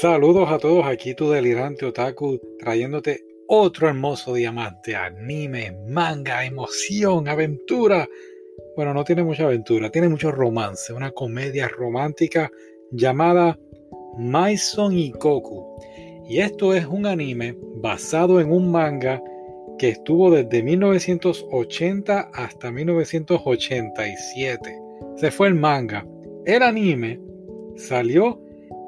Saludos a todos, aquí tu delirante otaku trayéndote otro hermoso día más de anime, manga, emoción, aventura. Bueno, no tiene mucha aventura, tiene mucho romance, una comedia romántica llamada Maison Ikoku. Y esto es un anime basado en un manga que estuvo desde 1980 hasta 1987. Se fue el manga. El anime salió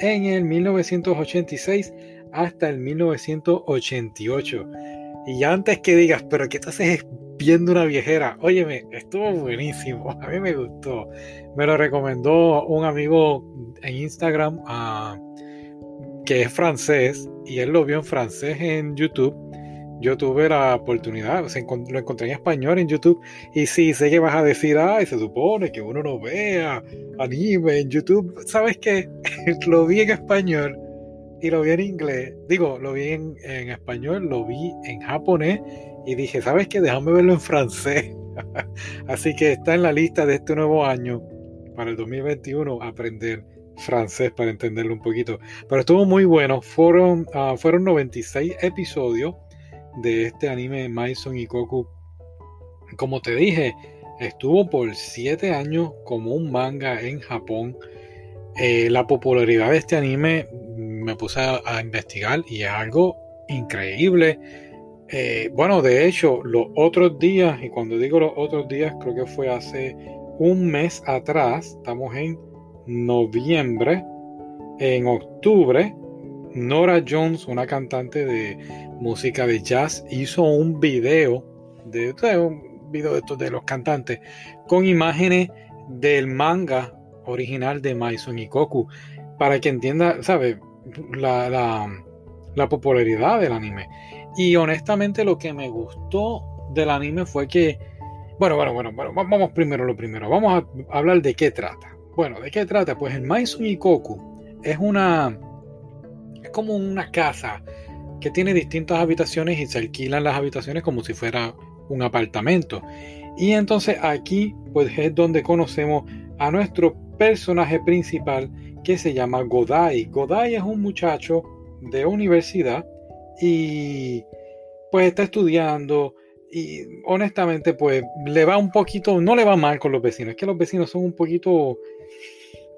en el 1986 hasta el 1988. Y antes que digas, pero ¿qué te haces viendo una viejera? Óyeme, estuvo buenísimo, a mí me gustó. Me lo recomendó un amigo en Instagram uh, que es francés y él lo vio en francés en YouTube yo tuve la oportunidad, lo encontré en español en YouTube y sí, sé que vas a decir, ay, se supone que uno no vea anime en YouTube. ¿Sabes qué? lo vi en español y lo vi en inglés. Digo, lo vi en, en español, lo vi en japonés y dije, ¿sabes qué? Déjame verlo en francés. Así que está en la lista de este nuevo año para el 2021 aprender francés para entenderlo un poquito. Pero estuvo muy bueno. Fueron, uh, fueron 96 episodios de este anime Maison y Koku. Como te dije, estuvo por 7 años como un manga en Japón. Eh, la popularidad de este anime me puse a, investigar y es algo increíble. Eh, bueno, de hecho, los otros días, y cuando digo los otros días, creo que fue hace un mes atrás, estamos en noviembre, en octubre, Nora Jones, una cantante de música de jazz, hizo un video de un video de, de los cantantes con imágenes del manga original de Maison Ikoku para que entienda, ¿sabe? La, la, popularidad del anime. Y honestamente lo que me gustó del anime fue que, bueno, bueno, bueno, bueno vamos primero lo primero, vamos a hablar de qué trata. Bueno, ¿de qué trata? Pues el Maison Ikoku es una es como una casa que tiene distintas habitaciones y se alquilan las habitaciones como si fuera un apartamento. Y entonces aquí pues es donde conocemos a nuestro personaje principal que se llama Godai. Godai es un muchacho de universidad y pues está estudiando y honestamente pues le va un poquito, no le va mal con los vecinos, es que los vecinos son un poquito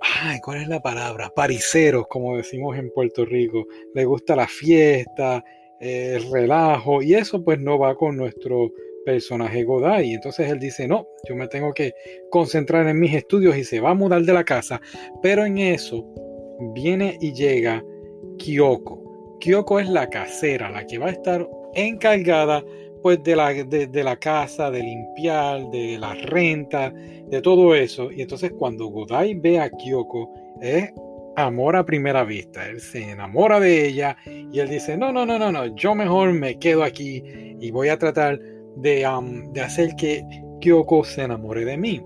ay, ¿cuál es la palabra? Pariceros, como decimos en Puerto Rico. Le gusta la fiesta, el relajo, y eso pues no va con nuestro personaje Godai. Entonces él dice, no, yo me tengo que concentrar en mis estudios y se va a mudar de la casa. Pero en eso viene y llega Kyoko. Kyoko es la casera, la que va a estar encargada pues de la, de, la casa, de limpiar, de la renta, de todo eso. Y entonces cuando Godai ve a Kyoko, es amor a primera vista. Él se enamora de ella y él dice, no, no, no, no, no, yo mejor me quedo aquí y voy a tratar de, de hacer que Kyoko se enamore de mí.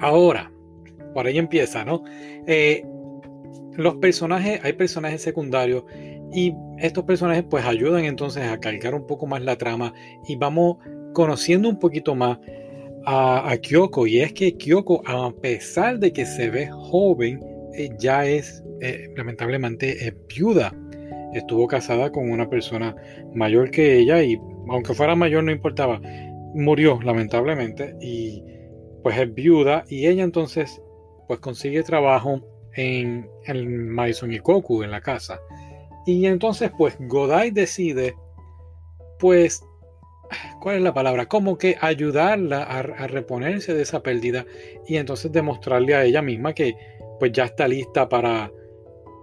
Ahora, por ahí empieza, ¿no? Eh, los personajes, hay personajes secundarios y estos personajes pues ayudan entonces a cargar un poco más la trama y vamos conociendo un poquito más a, Kyoko. Y es que Kyoko, a pesar de que se ve joven, eh, ya es eh, lamentablemente viuda. Estuvo casada con una persona mayor que ella y aunque fuera mayor no importaba, murió lamentablemente y pues es viuda y ella entonces pues consigue trabajo en el Maison Ikoku en la casa. Y entonces, pues Godai decide, pues, ¿cuál es la palabra? Como que ayudarla a, reponerse de esa pérdida y entonces demostrarle a ella misma que pues ya está lista para,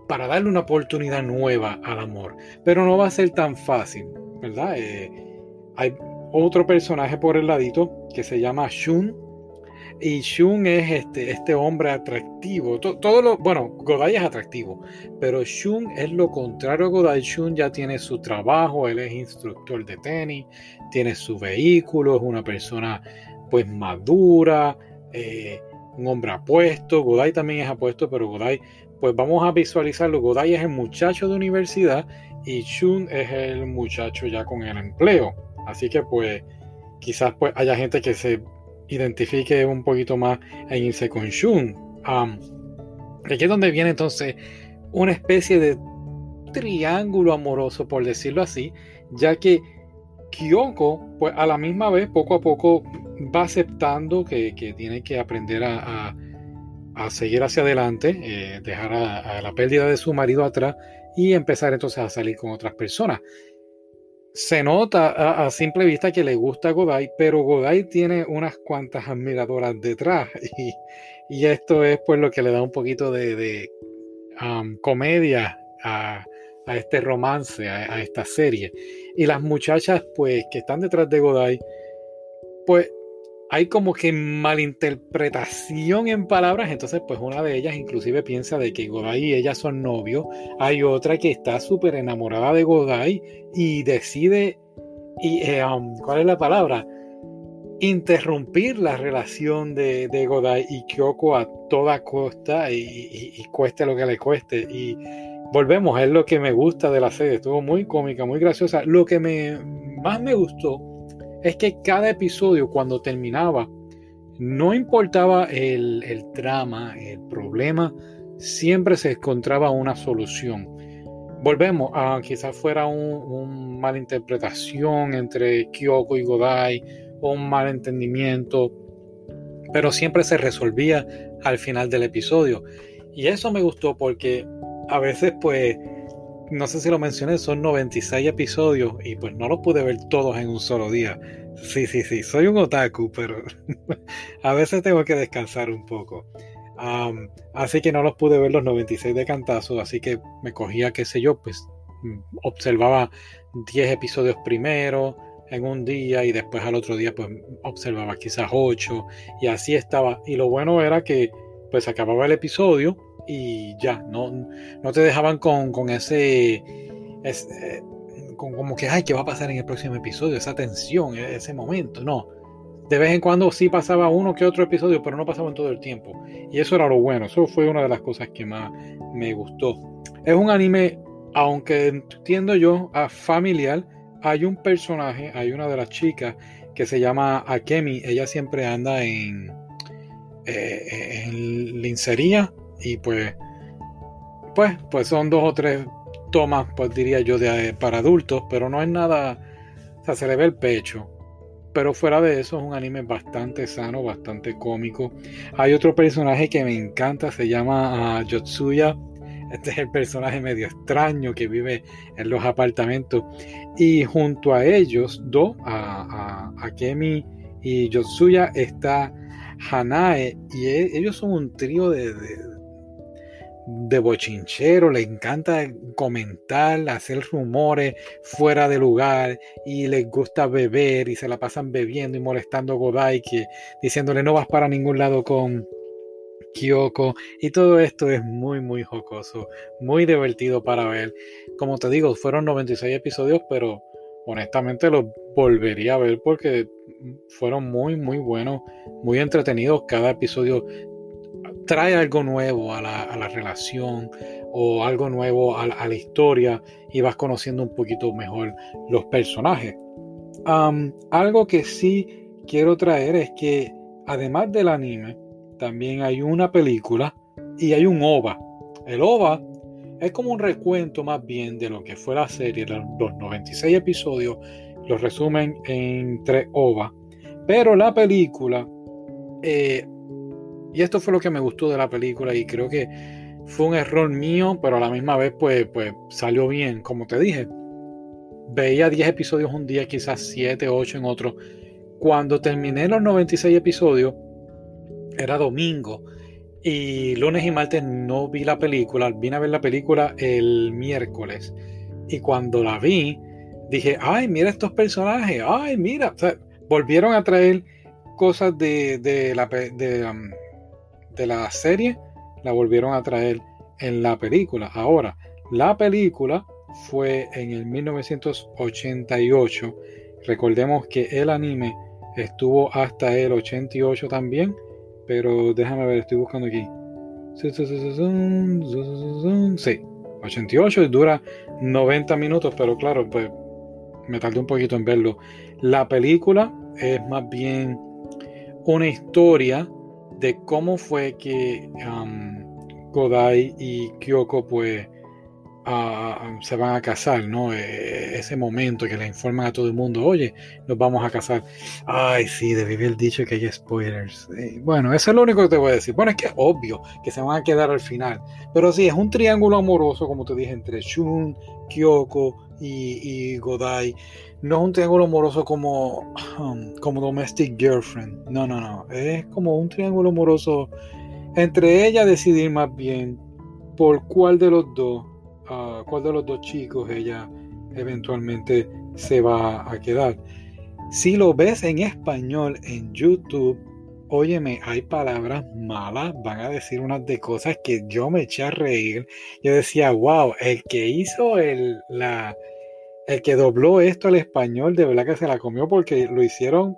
para darle una oportunidad nueva al amor. Pero no va a ser tan fácil, ¿verdad? Eh, hay otro personaje por el ladito que se llama Shun, y Shun es este, este hombre atractivo. Todo, lo, bueno, Godai es atractivo, pero Shun es lo contrario a Godai. Shun ya tiene su trabajo, él es instructor de tenis, tiene su vehículo, es una persona pues madura, eh, un hombre apuesto. Godai también es apuesto, pero Godai, pues vamos a visualizarlo. Godai es el muchacho de universidad y Shun es el muchacho ya con el empleo. Así que pues quizás pues haya gente que se identifique un poquito más en irse con Shun. aquí es donde viene entonces una especie de triángulo amoroso, por decirlo así, ya que Kyoko, pues a la misma vez, poco a poco va aceptando que, tiene que aprender a, seguir hacia adelante, eh, dejar a, la pérdida de su marido atrás y empezar entonces a salir con otras personas. Se nota a, simple vista que le gusta Godai, pero Godai tiene unas cuantas admiradoras detrás y, esto es pues lo que le da un poquito de, um, comedia a, este romance, a, a, esta serie. Y las muchachas pues que están detrás de Godai, pues hay como que malinterpretación en palabras, entonces pues una de ellas inclusive piensa de que Godai y ella son novios, hay otra que está súper enamorada de Godai y decide, y, eh, um, ¿cuál es la palabra? Interrumpir la relación de, de Godai y Kyoko a toda costa y, cueste lo que le cueste. Y volvemos, es lo que me gusta de la serie, estuvo muy cómica, muy graciosa. Lo que me, más me gustó es que cada episodio cuando terminaba, no importaba el, el trama, el problema, siempre se encontraba una solución. Volvemos a quizás fuera una malinterpretación entre Kyoko y Godai o un malentendimiento, pero siempre se resolvía al final del episodio. Y eso me gustó porque a veces pues no sé si lo mencioné, son 96 episodios y pues no los pude ver todos en un solo día. Sí, sí, sí, soy un otaku, pero a veces tengo que descansar un poco. así que no los pude ver los 96 de cantazo, así que me cogía, qué sé yo, pues mm, observaba 10 episodios primero en un día y después al otro día pues observaba quizás 8 y así estaba. Y lo bueno era que pues acababa el episodio y ya, no, no te dejaban con, ese, eh, con como que, ay, ¿qué va a pasar en el próximo episodio? Esa tensión, e-, ese momento, no. De vez en cuando sí pasaba uno que otro episodio, pero no pasaba en todo el tiempo. Y eso era lo bueno, eso fue una de las cosas que más me gustó. Es un anime, aunque entiendo yo, familiar, hay un personaje, hay una de las chicas que se llama Akemi, ella siempre anda en, eh, en lincería y pues, pues, pues son dos o tres tomas, pues diría yo, de, para adultos, pero no es nada, o sea, se le ve el pecho. Pero fuera de eso es un anime bastante sano, bastante cómico. Hay otro personaje que me encanta, se llama uh, Yotsuya. Este es el personaje medio extraño que vive en los apartamentos. Y junto a ellos, dos, a, a, Kemi y Yotsuya, está Hanae. Y e, ellos son un trío de bochinchero, le encanta comentar, hacer rumores fuera de lugar y les gusta beber y se la pasan bebiendo y molestando a Godai que diciéndole no vas para ningún lado con Kyoko y todo esto es muy muy jocoso, muy divertido para ver. Como te digo, fueron 96 episodios, pero honestamente los volvería a ver porque fueron muy muy buenos, muy entretenidos. Cada episodio trae algo nuevo a la, relación o algo nuevo a la, historia y vas conociendo un poquito mejor los personajes. algo que sí quiero traer es que además del anime, también hay una película y hay un OVA. El OVA es como un recuento más bien de lo que fue la serie, los 96 episodios, los resumen en tres OVA. Pero la película eh, y esto fue lo que me gustó de la película y creo que fue un error mío, pero a la misma vez pues, pues salió bien. Como te dije, veía 10 episodios un día, quizás 7, 8 en otro. Cuando terminé los 96 episodios, era domingo. Y lunes y martes no vi la película. Vine a ver la película el miércoles. Y cuando la vi, dije, ay, mira estos personajes. Ay, mira. volvieron a traer cosas de, la, de, um, de la serie la volvieron a traer en la película. Ahora, la película fue en el 1988. Recordemos que el anime estuvo hasta el 88 también, pero déjame ver, estoy buscando aquí. Sí, 88 dura 90 minutos, pero claro, pues me tardé un poquito en verlo. La película es más bien una historia de cómo fue que Godai y Kyoko pues se van a casar, ¿no? E, ese momento que le informan a todo el mundo, oye, nos vamos a casar. Ay, sí, debí haber dicho que hay spoilers. bueno, eso es lo único que te voy a decir. Bueno, es que es obvio que se van a quedar al final. Pero sí, es un triángulo amoroso, como te dije, entre Shun, Kyoko y, Godai. No es un triángulo amoroso como, como Domestic Girlfriend. No, no, no. Es como un triángulo amoroso entre ella decidir más bien por cuál de los dos cuál de los dos chicos ella eventualmente se va a quedar. Si lo ves en español en YouTube, óyeme, hay palabras malas, van a decir unas de cosas que yo me eché a reír. Yo decía, wow, el que hizo el, la, el que dobló esto al español, de verdad que se la comió porque lo hicieron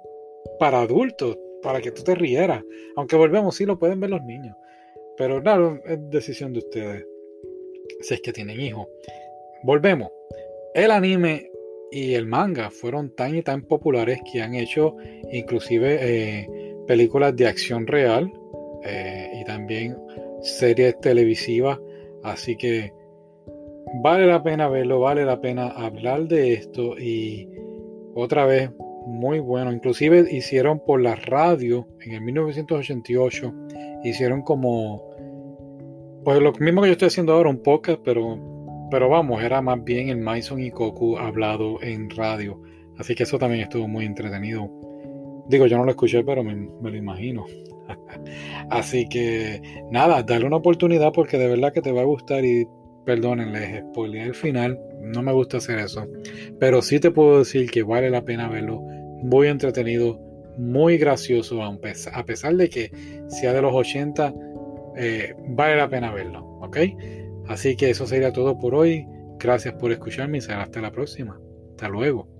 para adultos, para que tú te rieras. Aunque volvemos, sí lo pueden ver los niños. Pero claro, es decisión de ustedes si es que tienen hijos. Volvemos. El anime y el manga fueron tan y tan populares que han hecho inclusive eh, películas de acción real eh, y también series televisivas. Así que vale la pena verlo, vale la pena hablar de esto y otra vez muy bueno. Inclusive hicieron por la radio en el 1988, hicieron como pues lo mismo que yo estoy haciendo ahora, un podcast, pero, pero vamos, era más bien el Maison y Koku hablado en radio. Así que eso también estuvo muy entretenido. Digo, yo no lo escuché, pero me, lo imagino. Así que nada, dale una oportunidad porque de verdad que te va a gustar y perdónenles, spoiler el final, no me gusta hacer eso. Pero sí te puedo decir que vale la pena verlo. Muy entretenido, muy gracioso, a pesar de que sea de los 80 eh, vale la pena verlo, ¿ok? Así que eso sería todo por hoy. Gracias por escucharme y será hasta la próxima. Hasta luego.